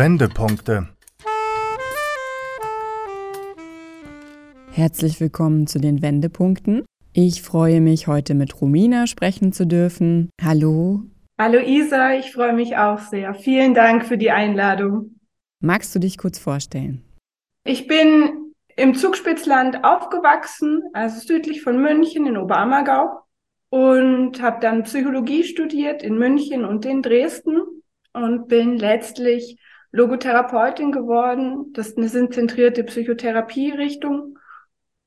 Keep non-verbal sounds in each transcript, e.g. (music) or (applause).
Wendepunkte. Herzlich willkommen zu den Wendepunkten. Ich freue mich, heute mit Romina sprechen zu dürfen. Hallo. Hallo Isa, ich freue mich auch sehr. Vielen Dank für die Einladung. Magst du dich kurz vorstellen? Ich bin im Zugspitzland aufgewachsen, also südlich von München in Oberammergau und habe dann Psychologie studiert in München und in Dresden und bin letztlich Logotherapeutin geworden. Das ist eine sinnzentrierte Psychotherapie-Richtung.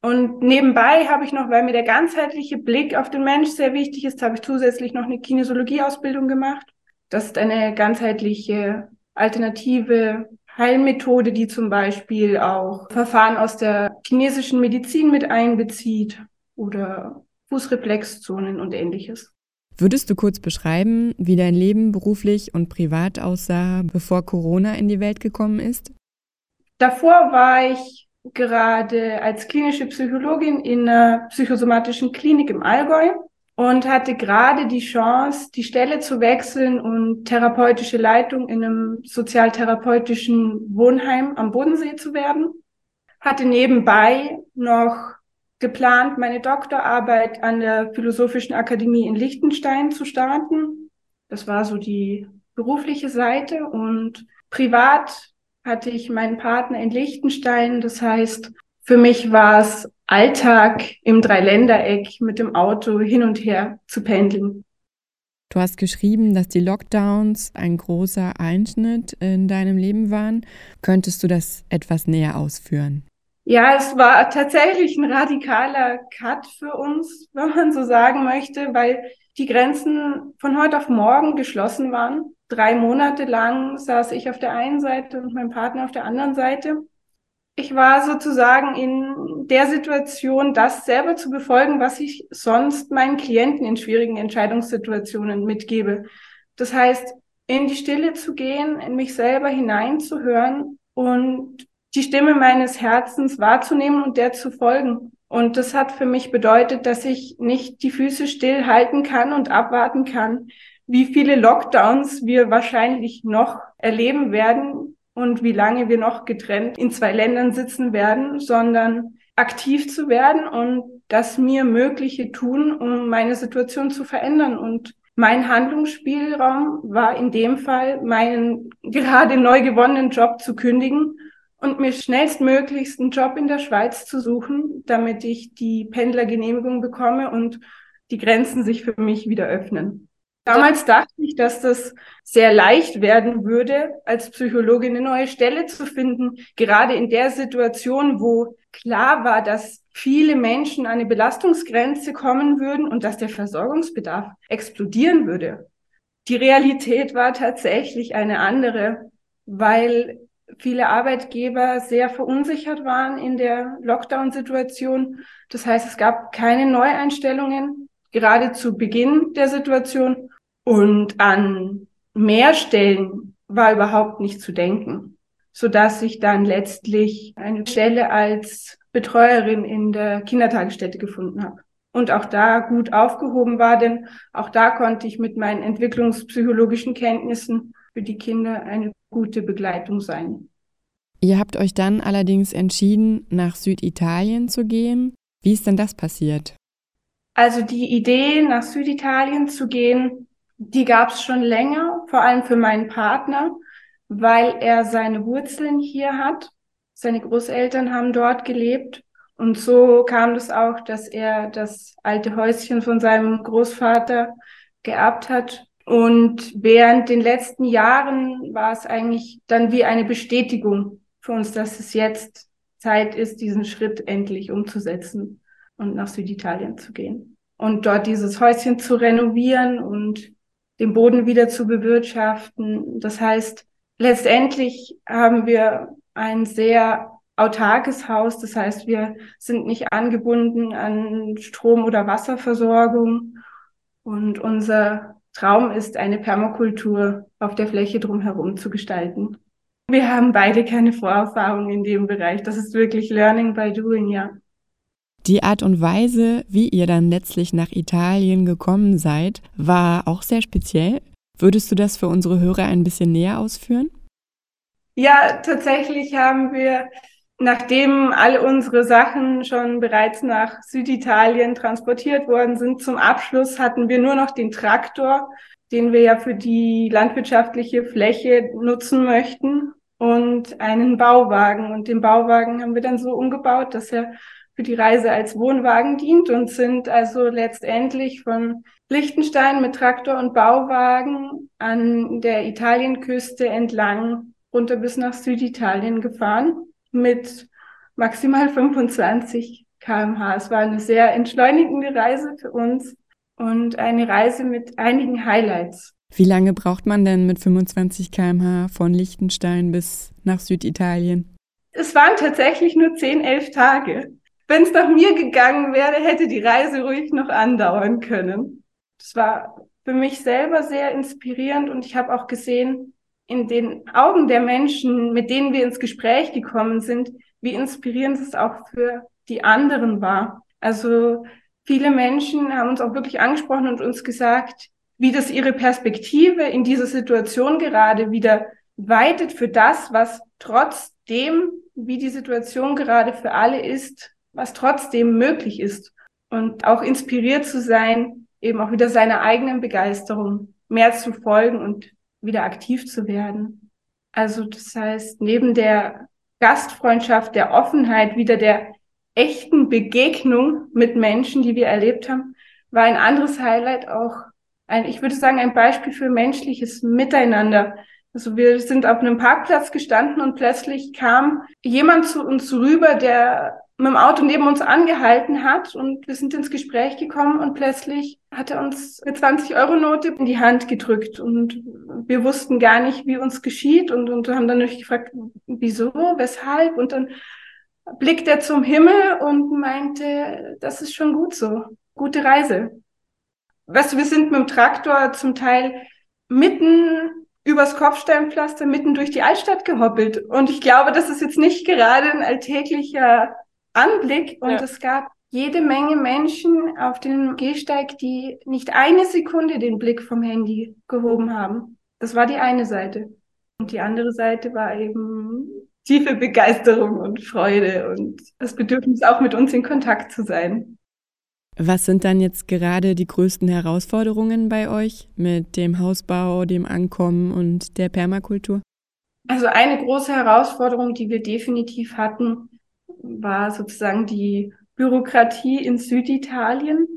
Und nebenbei habe ich noch, weil mir der ganzheitliche Blick auf den Mensch sehr wichtig ist, habe ich zusätzlich noch eine Kinesiologie-Ausbildung gemacht. Das ist eine ganzheitliche alternative Heilmethode, die zum Beispiel auch Verfahren aus der chinesischen Medizin mit einbezieht oder Fußreflexzonen und ähnliches. Würdest du kurz beschreiben, wie dein Leben beruflich und privat aussah, bevor Corona in die Welt gekommen ist? Davor war ich gerade als klinische Psychologin in einer psychosomatischen Klinik im Allgäu und hatte gerade die Chance, die Stelle zu wechseln und therapeutische Leitung in einem sozialtherapeutischen Wohnheim am Bodensee zu werden. Hatte nebenbei noch geplant, meine Doktorarbeit an der Philosophischen Akademie in Liechtenstein zu starten. Das war so die berufliche Seite und privat hatte ich meinen Partner in Liechtenstein. Das heißt, für mich war es Alltag im Dreiländereck mit dem Auto hin und her zu pendeln. Du hast geschrieben, dass die Lockdowns ein großer Einschnitt in deinem Leben waren. Könntest du das etwas näher ausführen? Ja, es war tatsächlich ein radikaler Cut für uns, (laughs) wenn man so sagen möchte, weil die Grenzen von heute auf morgen geschlossen waren. Drei Monate lang saß ich auf der einen Seite und mein Partner auf der anderen Seite. Ich war sozusagen in der Situation, das selber zu befolgen, was ich sonst meinen Klienten in schwierigen Entscheidungssituationen mitgebe. Das heißt, in die Stille zu gehen, in mich selber hineinzuhören und die Stimme meines Herzens wahrzunehmen und der zu folgen. Und das hat für mich bedeutet, dass ich nicht die Füße still halten kann und abwarten kann, wie viele Lockdowns wir wahrscheinlich noch erleben werden und wie lange wir noch getrennt in zwei Ländern sitzen werden, sondern aktiv zu werden und das mir Mögliche tun, um meine Situation zu verändern. Und mein Handlungsspielraum war in dem Fall, meinen (laughs) gerade neu gewonnenen Job zu kündigen und mir schnellstmöglichst einen Job in der Schweiz zu suchen, damit ich die Pendlergenehmigung bekomme und die Grenzen sich für mich wieder öffnen. Damals dachte ich, dass das sehr leicht werden würde, als Psychologin eine neue Stelle zu finden, gerade in der Situation, wo klar war, dass viele Menschen an eine Belastungsgrenze kommen würden und dass der Versorgungsbedarf explodieren würde. Die Realität war tatsächlich eine andere, weil viele Arbeitgeber sehr verunsichert waren in der Lockdown-Situation. Das heißt, es gab keine Neueinstellungen, gerade zu Beginn der Situation. Und an mehr Stellen war überhaupt nicht zu denken, so dass ich dann letztlich eine Stelle als Betreuerin in der Kindertagesstätte gefunden habe. Und auch da gut aufgehoben war, denn auch da konnte ich mit meinen entwicklungspsychologischen Kenntnissen für die Kinder eine gute Begleitung sein. Ihr habt euch dann allerdings entschieden, nach Süditalien zu gehen. Wie ist denn das passiert? Also die Idee, nach Süditalien zu gehen, die gab es schon länger, vor allem für meinen Partner, weil er seine Wurzeln hier hat. Seine Großeltern haben dort gelebt. Und so kam es das auch, dass er das alte Häuschen von seinem Großvater geerbt hat und während den letzten Jahren war es eigentlich dann wie eine Bestätigung für uns, dass es jetzt Zeit ist, diesen Schritt endlich umzusetzen und nach Süditalien zu gehen. Und dort dieses Häuschen zu renovieren und den Boden wieder zu bewirtschaften. Das heißt, letztendlich haben wir ein sehr autarkes Haus. Das heißt, wir sind nicht angebunden an Strom- oder Wasserversorgung. Und unser Traum ist, eine Permakultur auf der Fläche drumherum zu gestalten. Wir haben beide keine Vorerfahrung in dem Bereich. Das ist wirklich Learning by Doing, ja. Die Art und Weise, wie ihr dann letztlich nach Italien gekommen seid, war auch sehr speziell. Würdest du das für unsere Hörer ein bisschen näher ausführen? Ja, tatsächlich haben wir, nachdem all unsere Sachen schon bereits nach Süditalien transportiert worden sind, zum Abschluss hatten wir nur noch den Traktor, den wir ja für die landwirtschaftliche Fläche nutzen möchten und einen Bauwagen. Und den Bauwagen haben wir dann so umgebaut, dass er für die Reise als Wohnwagen dient und sind also letztendlich von Liechtenstein mit Traktor und Bauwagen an der Italienküste entlang runter bis nach Süditalien gefahren mit maximal 25 kmh. Es war eine sehr entschleunigende Reise für uns und eine Reise mit einigen Highlights. Wie lange braucht man denn mit 25 kmh von Liechtenstein bis nach Süditalien? Es waren tatsächlich nur 10, 11 Tage. Wenn es nach mir gegangen wäre, hätte die Reise ruhig noch andauern können. Das war für mich selber sehr inspirierend und ich habe auch gesehen, in den Augen der Menschen, mit denen wir ins Gespräch gekommen sind, wie inspirierend es auch für die anderen war. Also viele Menschen haben uns auch wirklich angesprochen und uns gesagt, wie das ihre Perspektive in dieser Situation gerade wieder weitet für das, was trotzdem, wie die Situation gerade für alle ist, was trotzdem möglich ist. Und auch inspiriert zu sein, eben auch wieder seiner eigenen Begeisterung mehr zu folgen und wieder aktiv zu werden. Also das heißt, neben der Gastfreundschaft, der Offenheit, wieder der echten Begegnung mit Menschen, die wir erlebt haben, war ein anderes Highlight auch ein, ich würde sagen, ein Beispiel für menschliches Miteinander. Also wir sind auf einem Parkplatz gestanden und plötzlich kam jemand zu uns rüber, der mit dem Auto neben uns angehalten hat und wir sind ins Gespräch gekommen und plötzlich hat er uns eine 20-Euro-Note in die Hand gedrückt und wir wussten gar nicht, wie uns geschieht und, und haben dann natürlich gefragt, wieso, weshalb und dann blickt er zum Himmel und meinte, das ist schon gut so, gute Reise weißt du, wir sind mit dem Traktor zum Teil mitten übers Kopfsteinpflaster, mitten durch die Altstadt gehoppelt. Und ich glaube, das ist jetzt nicht gerade ein alltäglicher Anblick. Und ja. es gab jede Menge Menschen auf dem Gehsteig, die nicht eine Sekunde den Blick vom Handy gehoben haben. Das war die eine Seite. Und die andere Seite war eben tiefe Begeisterung und Freude und das Bedürfnis, auch mit uns in Kontakt zu sein. Was sind dann jetzt gerade die größten Herausforderungen bei euch mit dem Hausbau, dem Ankommen und der Permakultur? Also eine große Herausforderung, die wir definitiv hatten, war sozusagen die Bürokratie in Süditalien.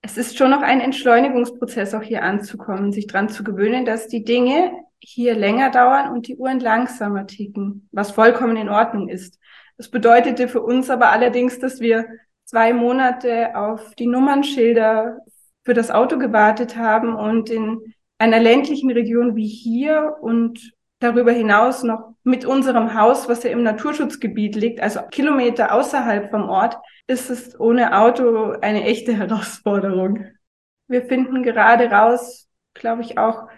Es ist schon noch ein Entschleunigungsprozess, auch hier anzukommen, sich daran zu gewöhnen, dass die Dinge hier länger dauern und die Uhren langsamer ticken, was vollkommen in Ordnung ist. Das bedeutete für uns aber allerdings, dass wir zwei Monate auf die Nummernschilder für das Auto gewartet haben und in einer ländlichen Region wie hier und darüber hinaus noch mit unserem Haus, was ja im Naturschutzgebiet liegt, also Kilometer außerhalb vom Ort, ist es ohne Auto eine echte Herausforderung. Wir finden gerade raus, glaube ich, auch,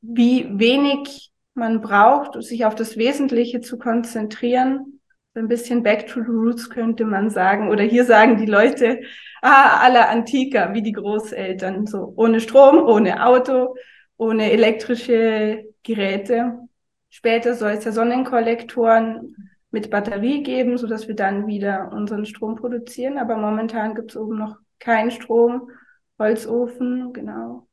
wie wenig man braucht, sich auf das Wesentliche zu konzentrieren ein bisschen back to the roots könnte man sagen. Oder hier sagen die Leute, ah, alla antica, wie die Großeltern. So ohne Strom, ohne Auto, ohne elektrische Geräte. Später soll es ja Sonnenkollektoren mit Batterie geben, so dass wir dann wieder unseren Strom produzieren. Aber momentan gibt es oben noch keinen Strom, Holzofen, genau.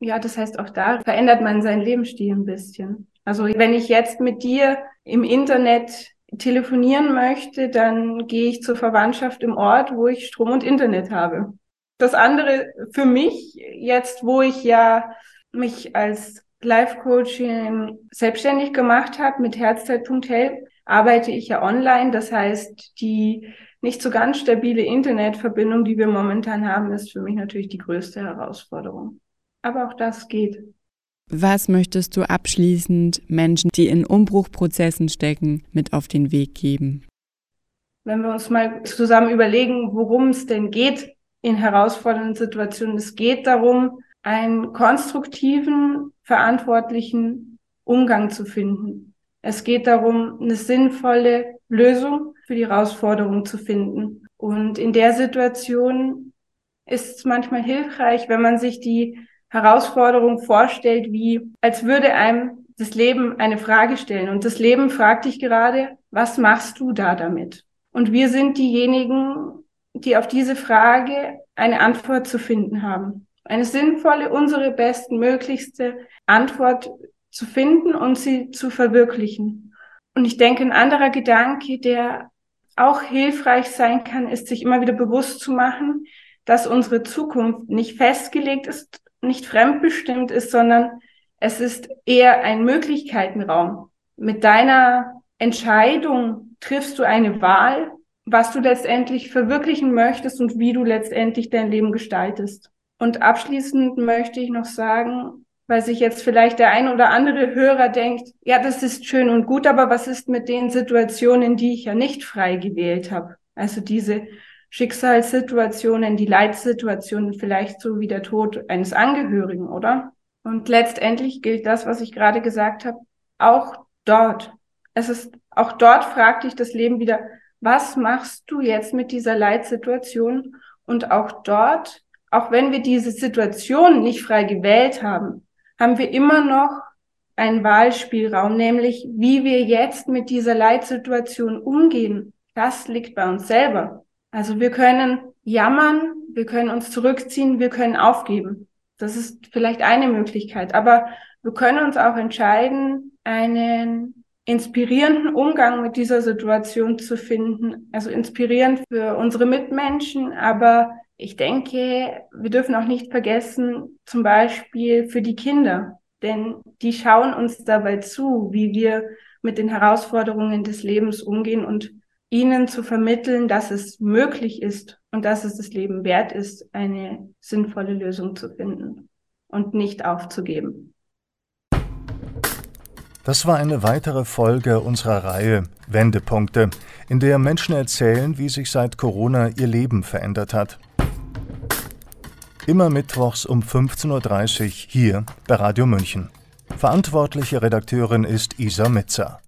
Ja, das heißt, auch da verändert man seinen Lebensstil ein bisschen. Also wenn ich jetzt mit dir im Internet telefonieren möchte, dann gehe ich zur Verwandtschaft im Ort, wo ich Strom und Internet habe. Das andere für mich jetzt, wo ich ja mich als Life-Coaching selbstständig gemacht habe mit Herzzeit.help, arbeite ich ja online. Das heißt, die nicht so ganz stabile Internetverbindung, die wir momentan haben, ist für mich natürlich die größte Herausforderung. Aber auch das geht. Was möchtest du abschließend Menschen, die in Umbruchprozessen stecken, mit auf den Weg geben? Wenn wir uns mal zusammen überlegen, worum es denn geht in herausfordernden Situationen. Es geht darum, einen konstruktiven, verantwortlichen Umgang zu finden. Es geht darum, eine sinnvolle Lösung für die Herausforderung zu finden. Und in der Situation ist es manchmal hilfreich, wenn man sich die Herausforderung vorstellt, wie als würde einem das Leben eine Frage stellen. Und das Leben fragt dich gerade, was machst du da damit? Und wir sind diejenigen, die auf diese Frage eine Antwort zu finden haben. Eine sinnvolle, unsere besten, möglichste Antwort zu finden und sie zu verwirklichen. Und ich denke, ein anderer Gedanke, der auch hilfreich sein kann, ist, sich immer wieder bewusst zu machen, dass unsere Zukunft nicht festgelegt ist, nicht fremdbestimmt ist, sondern es ist eher ein Möglichkeitenraum. Mit deiner Entscheidung triffst du eine Wahl, was du letztendlich verwirklichen möchtest und wie du letztendlich dein Leben gestaltest. Und abschließend möchte ich noch sagen, weil sich jetzt vielleicht der ein oder andere Hörer denkt, ja, das ist schön und gut, aber was ist mit den Situationen, die ich ja nicht frei gewählt habe? Also diese Schicksalssituationen, die Leitsituationen, vielleicht so wie der Tod eines Angehörigen, oder? Und letztendlich gilt das, was ich gerade gesagt habe, auch dort. Es ist auch dort fragt dich das Leben wieder, was machst du jetzt mit dieser Leitsituation? Und auch dort, auch wenn wir diese Situation nicht frei gewählt haben, haben wir immer noch einen Wahlspielraum, nämlich wie wir jetzt mit dieser Leitsituation umgehen. Das liegt bei uns selber. Also wir können jammern, wir können uns zurückziehen, wir können aufgeben. Das ist vielleicht eine Möglichkeit. Aber wir können uns auch entscheiden, einen inspirierenden Umgang mit dieser Situation zu finden. Also inspirierend für unsere Mitmenschen, aber ich denke, wir dürfen auch nicht vergessen, zum Beispiel für die Kinder, denn die schauen uns dabei zu, wie wir mit den Herausforderungen des Lebens umgehen und ihnen zu vermitteln, dass es möglich ist und dass es das Leben wert ist, eine sinnvolle Lösung zu finden und nicht aufzugeben. Das war eine weitere Folge unserer Reihe Wendepunkte, in der Menschen erzählen, wie sich seit Corona ihr Leben verändert hat. Immer mittwochs um 15.30 Uhr hier bei Radio München. Verantwortliche Redakteurin ist Isa Metzer.